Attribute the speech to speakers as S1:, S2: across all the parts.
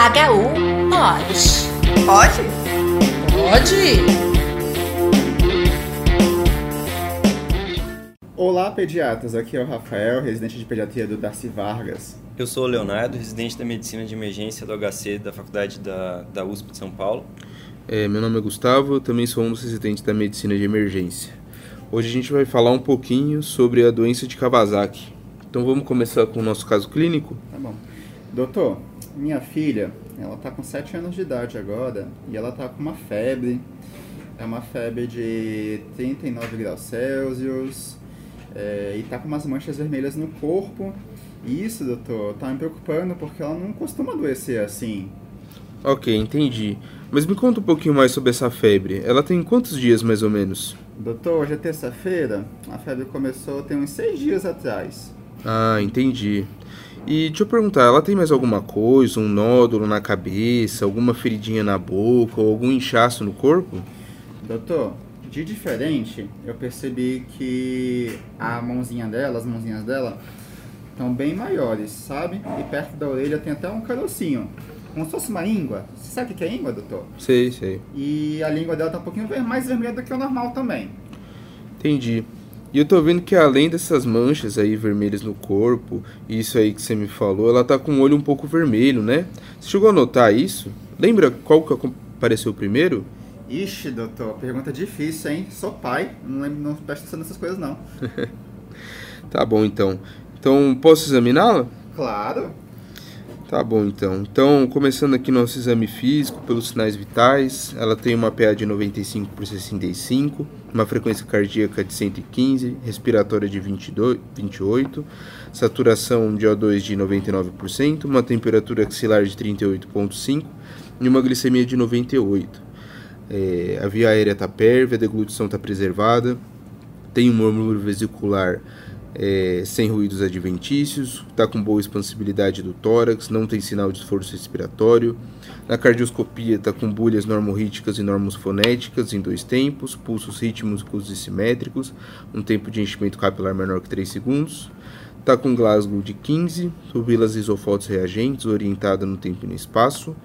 S1: HU pode.
S2: Pode?
S3: Pode?
S4: Olá, pediatras. Aqui é o Rafael, residente de pediatria do Darcy Vargas.
S5: Eu sou o Leonardo, residente da Medicina de Emergência do HC da Faculdade da, da USP de São Paulo.
S6: É, meu nome é Gustavo, eu também sou um dos residentes da Medicina de Emergência. Hoje a gente vai falar um pouquinho sobre a doença de Kawasaki. Então vamos começar com o nosso caso clínico?
S4: Tá bom. Doutor, minha filha, ela tá com 7 anos de idade agora e ela tá com uma febre. É uma febre de 39 graus Celsius é, e tá com umas manchas vermelhas no corpo. E isso, doutor, tá me preocupando porque ela não costuma adoecer assim.
S6: Ok, entendi. Mas me conta um pouquinho mais sobre essa febre. Ela tem quantos dias mais ou menos?
S4: Doutor, hoje é terça-feira. A febre começou tem uns seis dias atrás.
S6: Ah, entendi. E deixa eu perguntar, ela tem mais alguma coisa, um nódulo na cabeça, alguma feridinha na boca ou algum inchaço no corpo?
S4: Doutor, de diferente, eu percebi que a mãozinha dela, as mãozinhas dela, estão bem maiores, sabe? E perto da orelha tem até um carocinho. Como se fosse uma íngua. Você sabe o que é íngua, doutor?
S6: Sei, sei.
S4: E a língua dela tá um pouquinho mais vermelha do que o normal também.
S6: Entendi. E eu tô vendo que além dessas manchas aí vermelhas no corpo, isso aí que você me falou, ela tá com o olho um pouco vermelho, né? Você chegou a notar isso? Lembra qual que apareceu primeiro?
S4: Ixi, doutor, pergunta difícil, hein? Sou pai, não, lembro, não presta atenção nessas coisas, não.
S6: tá bom, então. Então, posso examiná-la?
S4: Claro.
S6: Tá bom, então. Então, começando aqui nosso exame físico, pelos sinais vitais, ela tem uma PA de 95 por 65, uma frequência cardíaca de 115, respiratória de 22, 28, saturação de O2 de 99%, uma temperatura axilar de 38,5 e uma glicemia de 98. É, a via aérea está pérvia, a deglutição está preservada, tem um murmúrio vesicular é, sem ruídos adventícios, está com boa expansibilidade do tórax, não tem sinal de esforço respiratório. Na cardioscopia está com bulhas normorríticas e normosfonéticas em dois tempos, pulsos rítmicos e simétricos, um tempo de enchimento capilar menor que 3 segundos. Está com Glasgow de 15, pupilas isofotos reagentes, orientada no tempo e no espaço.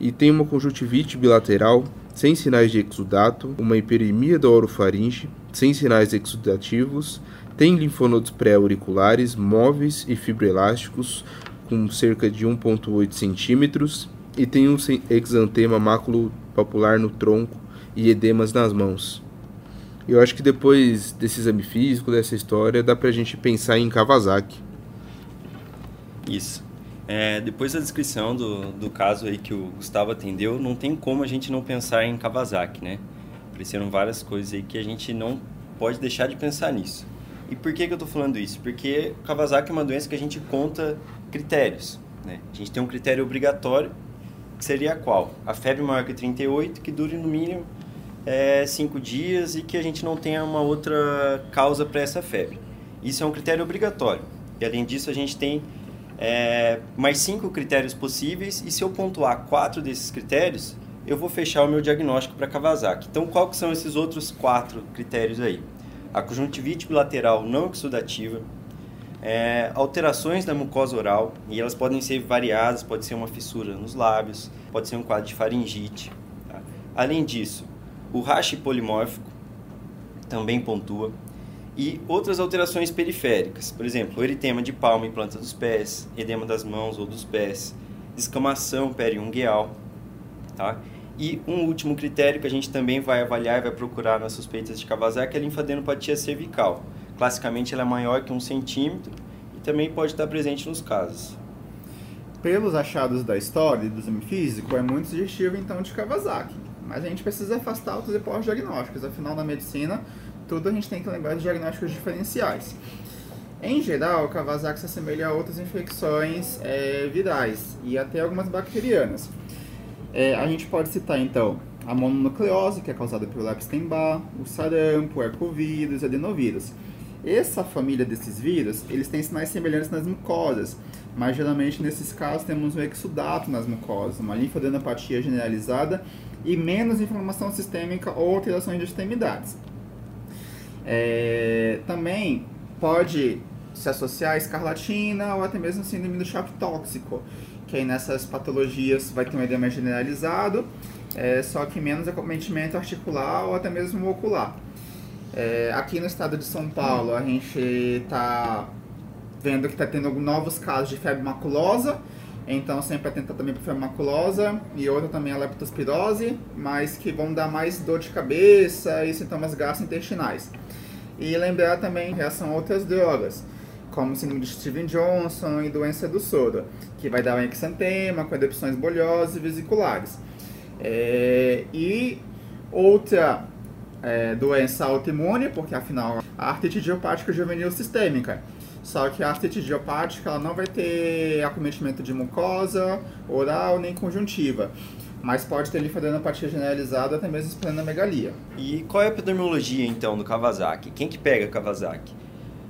S6: E tem uma conjuntivite bilateral, sem sinais de exudato, uma hiperemia da orofaringe, sem sinais exudativos, tem linfonodos pré-auriculares móveis e fibroelásticos com cerca de 1,8 centímetros e tem um exantema maculopapular no tronco e edemas nas mãos. Eu acho que depois desse exame físico, dessa história, dá pra gente pensar em Kawasaki.
S5: Isso. É, depois da descrição do, do caso aí que o Gustavo atendeu, não tem como a gente não pensar em Kawasaki, né? Apareceram várias coisas aí que a gente não pode deixar de pensar nisso. E por que, que eu estou falando isso? Porque Kawasaki é uma doença que a gente conta critérios. Né? A gente tem um critério obrigatório, que seria qual? A febre maior que 38, que dure no mínimo 5 é, dias e que a gente não tenha uma outra causa para essa febre. Isso é um critério obrigatório. E além disso, a gente tem é, mais cinco critérios possíveis e se eu pontuar quatro desses critérios, eu vou fechar o meu diagnóstico para Kawasaki. Então, quais são esses outros quatro critérios aí? A conjuntivite bilateral não exudativa, é, alterações da mucosa oral, e elas podem ser variadas, pode ser uma fissura nos lábios, pode ser um quadro de faringite. Tá? Além disso, o rache polimórfico também pontua, e outras alterações periféricas, por exemplo, o eritema de palma e planta dos pés, edema das mãos ou dos pés, descamação periungueal, tá? E um último critério que a gente também vai avaliar e vai procurar nas suspeitas de Kawasaki é a linfadenopatia cervical. Classicamente ela é maior que um centímetro e também pode estar presente nos casos.
S4: Pelos achados da história e do exame físico, é muito sugestivo então de Kawasaki. Mas a gente precisa afastar outros hipóteses diagnósticos. Afinal, na medicina, tudo a gente tem que lembrar de diagnósticos diferenciais. Em geral, Kawasaki se assemelha a outras infecções é, virais e até algumas bacterianas. É, a gente pode citar então a mononucleose, que é causada pelo Epstein-Barr, o sarampo, o arcovírus e adenovírus. Essa família desses vírus, eles têm sinais semelhantes nas mucosas, mas geralmente nesses casos temos um exudato nas mucosas, uma linfadenopatia generalizada e menos inflamação sistêmica ou alterações de extremidades. É, também pode se associar a escarlatina ou até mesmo síndrome do choque tóxico, que aí nessas patologias vai ter um edema generalizado, é, só que menos acometimento articular ou até mesmo ocular. É, aqui no estado de São Paulo, a gente está vendo que está tendo novos casos de febre maculosa, então sempre atentar também para febre maculosa e outra também a leptospirose, mas que vão dar mais dor de cabeça e sintomas gastrointestinais. E lembrar também em relação a outras drogas, como síndrome de Steven Johnson e doença do soro, que vai dar um exantema com erupções bolhosas e vesiculares. É, e outra é, doença autoimune, porque afinal a artrite idiopática juvenil sistêmica. Só que a artrite idiopática ela não vai ter acometimento de mucosa, oral nem conjuntiva. Mas pode ter linfadenopatia generalizada, até mesmo esplenomegalia.
S5: E qual é a epidemiologia então do Kawasaki? Quem que pega Kawasaki?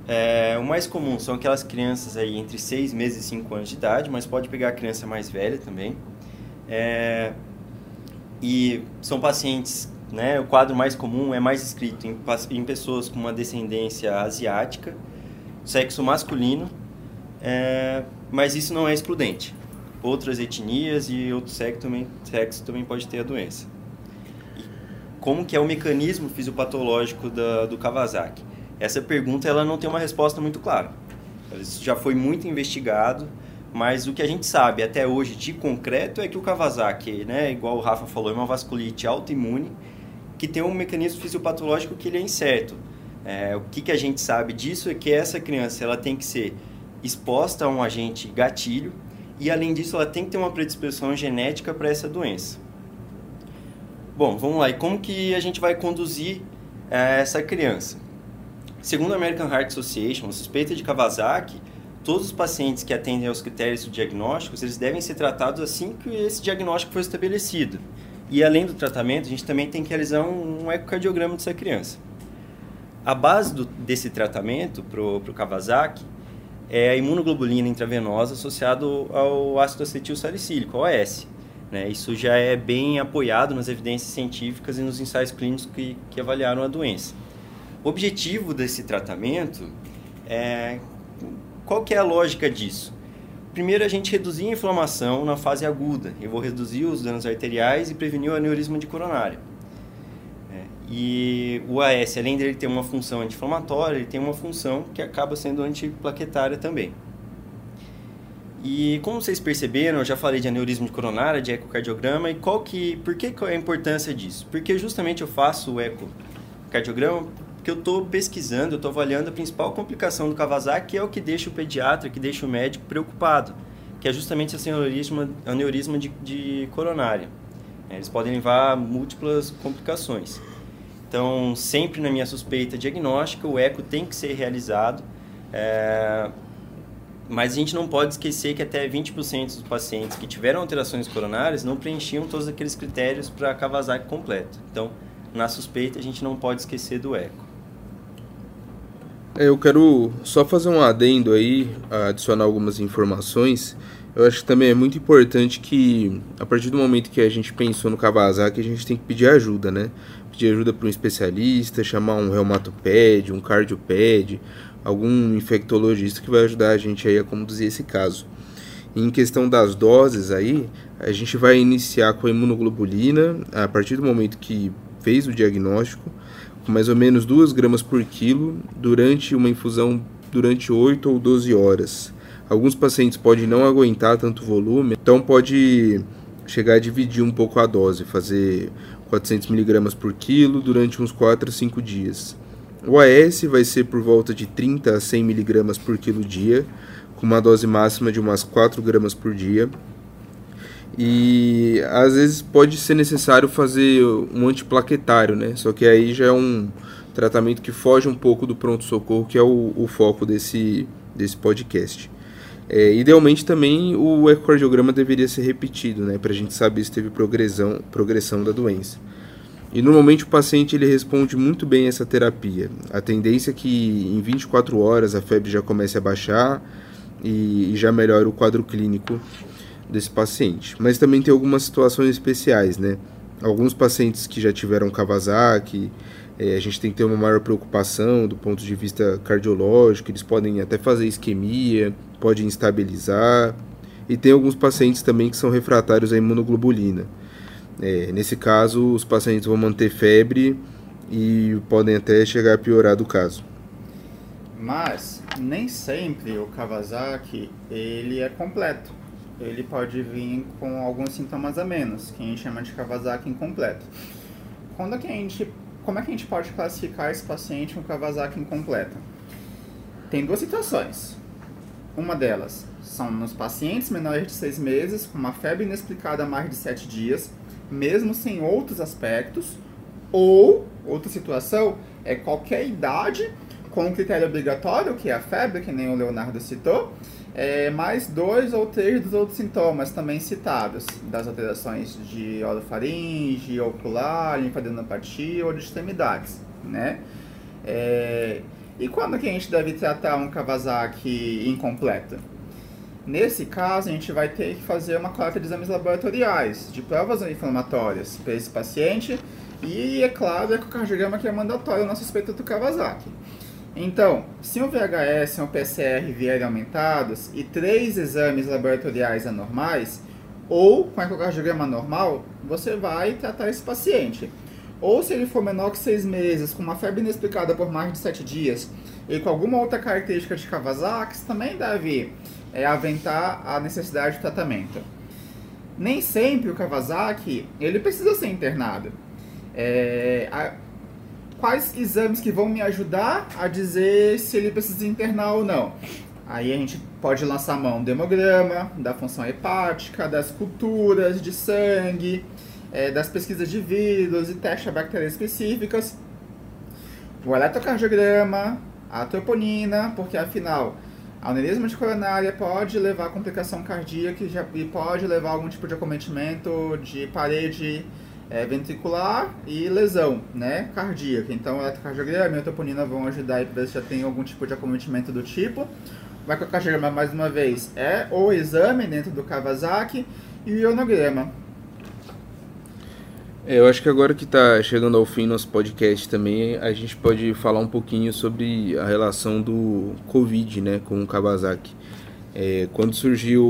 S5: É, o mais comum são aquelas crianças aí entre 6 meses e 5 anos de idade, mas pode pegar a criança mais velha também. É, e são pacientes, né, o quadro mais comum é mais escrito em, em pessoas com uma descendência asiática, sexo masculino, é, mas isso não é excludente. Outras etnias e outro sexo também, sexo também pode ter a doença. E como que é o mecanismo fisiopatológico da, do Kawasaki? Essa pergunta ela não tem uma resposta muito clara. Isso já foi muito investigado, mas o que a gente sabe até hoje de concreto é que o Kawasaki, né, igual o Rafa falou, é uma vasculite autoimune que tem um mecanismo fisiopatológico que ele é incerto. É, o que, que a gente sabe disso é que essa criança ela tem que ser exposta a um agente gatilho e, além disso, ela tem que ter uma predisposição genética para essa doença. Bom, vamos lá. E como que a gente vai conduzir é, essa criança? Segundo a American Heart Association, suspeita de Kawasaki, todos os pacientes que atendem aos critérios diagnósticos, eles devem ser tratados assim que esse diagnóstico for estabelecido. E além do tratamento, a gente também tem que realizar um, ecocardiograma dessa criança. A base do, desse tratamento para o Kawasaki é a imunoglobulina intravenosa associada ao ácido acetil salicílico, OAS. Né? Isso já é bem apoiado nas evidências científicas e nos ensaios clínicos que, que avaliaram a doença. O objetivo desse tratamento é... Qual que é a lógica disso? Primeiro, a gente reduzir a inflamação na fase aguda. Eu vou reduzir os danos arteriais e prevenir o aneurisma de coronária. E o AS, além dele ter uma função anti-inflamatória, ele tem uma função que acaba sendo antiplaquetária também. E como vocês perceberam, eu já falei de aneurisma de coronária, de ecocardiograma, e qual que, por que, que é a importância disso? Porque justamente eu faço o ecocardiograma porque eu estou pesquisando, eu estou avaliando a principal complicação do Kawasaki, que é o que deixa o pediatra, que deixa o médico preocupado, que é justamente esse aneurisma, aneurisma de, de coronária. Eles podem levar múltiplas complicações. Então, sempre na minha suspeita diagnóstica, o eco tem que ser realizado. É... Mas a gente não pode esquecer que até 20% dos pacientes que tiveram alterações coronárias não preenchiam todos aqueles critérios para Kawasaki completo. Então, na suspeita, a gente não pode esquecer do eco.
S6: É, eu quero só fazer um adendo aí, adicionar algumas informações. Eu acho que também é muito importante que, a partir do momento que a gente pensou no Kawasaki, a gente tem que pedir ajuda, né? pedir ajuda para um especialista, chamar um reumatoped, um cardioped, algum infectologista que vai ajudar a gente aí a conduzir esse caso. Em questão das doses aí, a gente vai iniciar com a imunoglobulina a partir do momento que fez o diagnóstico, mais ou menos 2 gramas por quilo durante uma infusão durante 8 ou 12 horas. Alguns pacientes podem não aguentar tanto volume, então pode chegar a dividir um pouco a dose, fazer 400 mg por quilo durante uns 4 a 5 dias. O AS vai ser por volta de 30 a 100 mg por quilo dia, com uma dose máxima de umas 4 gramas por dia. E às vezes pode ser necessário fazer um antiplaquetário, né? Só que aí já é um tratamento que foge um pouco do pronto-socorro, que é o, o foco desse, desse podcast. É, idealmente também o ecocardiograma deveria ser repetido, né, para a gente saber se teve progressão, progressão da doença. E normalmente o paciente ele responde muito bem a essa terapia. A tendência é que em 24 horas a febre já comece a baixar e, e já melhora o quadro clínico desse paciente. Mas também tem algumas situações especiais, né? Alguns pacientes que já tiveram Kawasaki, É, a gente tem que ter uma maior preocupação do ponto de vista cardiológico, eles podem até fazer isquemia, podem estabilizar. E tem alguns pacientes também que são refratários à imunoglobulina. É, nesse caso, os pacientes vão manter febre e podem até chegar a piorar do caso.
S4: Mas nem sempre o Kawasaki ele é completo. Ele pode vir com alguns sintomas a menos, que a gente chama de Kawasaki incompleto. Quando é que a gente, como é que a gente pode classificar esse paciente com Kawasaki incompleto? Tem duas situações. Uma delas são nos pacientes menores de 6 meses, com uma febre inexplicada há mais de 7 dias, mesmo sem outros aspectos, ou, outra situação, é qualquer idade com o critério obrigatório, que é a febre, que nem o Leonardo citou, é, mais dois ou três dos outros sintomas também citados, das alterações de orofaringe, ocular, linfadenopatia ou de extremidades, né? É, e quando que a gente deve tratar um Kawasaki incompleto? Nesse caso, a gente vai ter que fazer uma coleta de exames laboratoriais, de provas inflamatórias para esse paciente, e é claro, é com o cardiograma que é mandatório na suspeita do Kawasaki. Então, se um VHS e um PCR vierem aumentados e três exames laboratoriais anormais, ou com ecocardiograma normal, você vai tratar esse paciente. Ou se ele for menor que seis meses, com uma febre inexplicada por mais de sete dias, e com alguma outra característica de Kawasaki, também deve é, aventar a necessidade de tratamento. Nem sempre o Kawasaki ele precisa ser internado. É, quais exames que vão me ajudar a dizer se ele precisa internar ou não. Aí a gente pode lançar mão do hemograma, da função hepática, das culturas de sangue, é, das pesquisas de vírus e testes a bactérias específicas, o eletrocardiograma, a troponina, porque afinal a aneurisma de coronária pode levar a complicação cardíaca e pode levar a algum tipo de acometimento de parede é, ventricular e lesão né, cardíaca. Então, eletrocardiograma e troponina vão ajudar aí para ver se já tem algum tipo de acometimento do tipo. O ecocardiograma, mais uma vez, é o exame dentro do Kawasaki e o ionograma.
S6: É, eu acho que agora que está chegando ao fim nosso podcast também, a gente pode falar um pouquinho sobre a relação do Covid né, com o Kawasaki. É, quando surgiu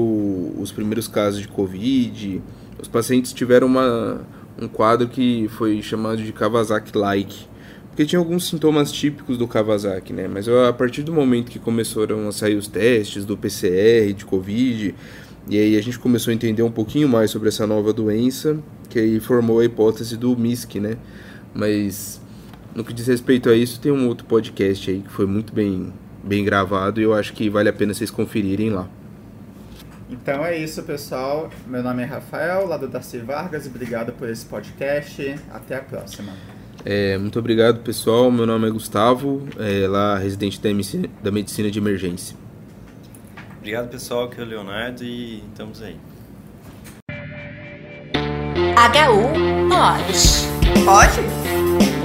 S6: os primeiros casos de Covid, os pacientes tiveram uma, um quadro que foi chamado de Kawasaki-like, porque tinha alguns sintomas típicos do Kawasaki, né? Mas a partir do momento que começaram a sair os testes do PCR, de Covid, e aí a gente começou a entender um pouquinho mais sobre essa nova doença, que aí formou a hipótese do MISC, né? Mas no que diz respeito a isso, tem um outro podcast aí que foi muito bem, bem gravado e eu acho que vale a pena vocês conferirem lá.
S4: Então é isso, pessoal. Meu nome é Rafael, lá do Darcy Vargas, e obrigado por esse podcast. Até a próxima.
S6: É, muito obrigado, pessoal. Meu nome é Gustavo, é, lá residente da medicina, da medicina de emergência.
S5: Obrigado, pessoal. Aqui é o Leonardo e estamos aí.
S1: HU pode.
S3: Pode?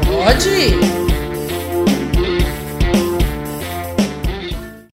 S3: Pode!